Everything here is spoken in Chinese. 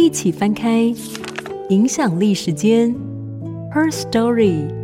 一起翻开《影响力时间》Her Story。